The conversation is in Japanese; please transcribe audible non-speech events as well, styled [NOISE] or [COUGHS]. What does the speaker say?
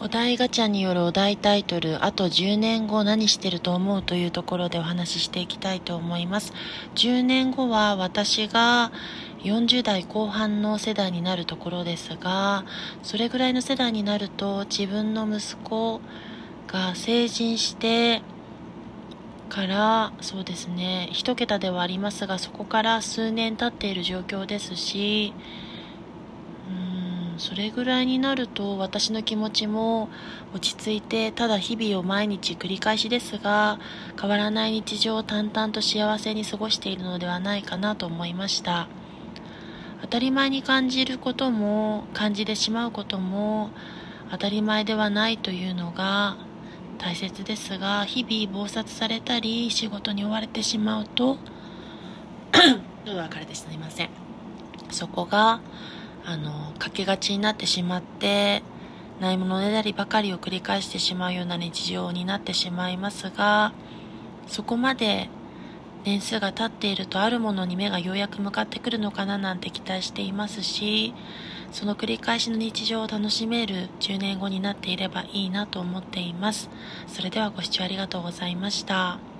お題ガチャによるお題タイトル、あと10年後何してると思うというところでお話ししていきたいと思います。10年後は私が40代後半の世代になるところですが、それぐらいの世代になると自分の息子が成人してから、そうですね、一桁ではありますが、そこから数年経っている状況ですし、それぐらいになると私の気持ちも落ち着いてただ日々を毎日繰り返しですが変わらない日常を淡々と幸せに過ごしているのではないかなと思いました。当たり前に感じることも感じてしまうことも当たり前ではないというのが大切ですが日々忙殺されたり仕事に追われてしまうと [COUGHS] 喉が枯れてすみません。そこがあの、かけがちになってしまって、ないものねだりばかりを繰り返してしまうような日常になってしまいますが、そこまで年数が経っているとあるものに目がようやく向かってくるのかななんて期待していますし、その繰り返しの日常を楽しめる10年後になっていればいいなと思っています。それではご視聴ありがとうございました。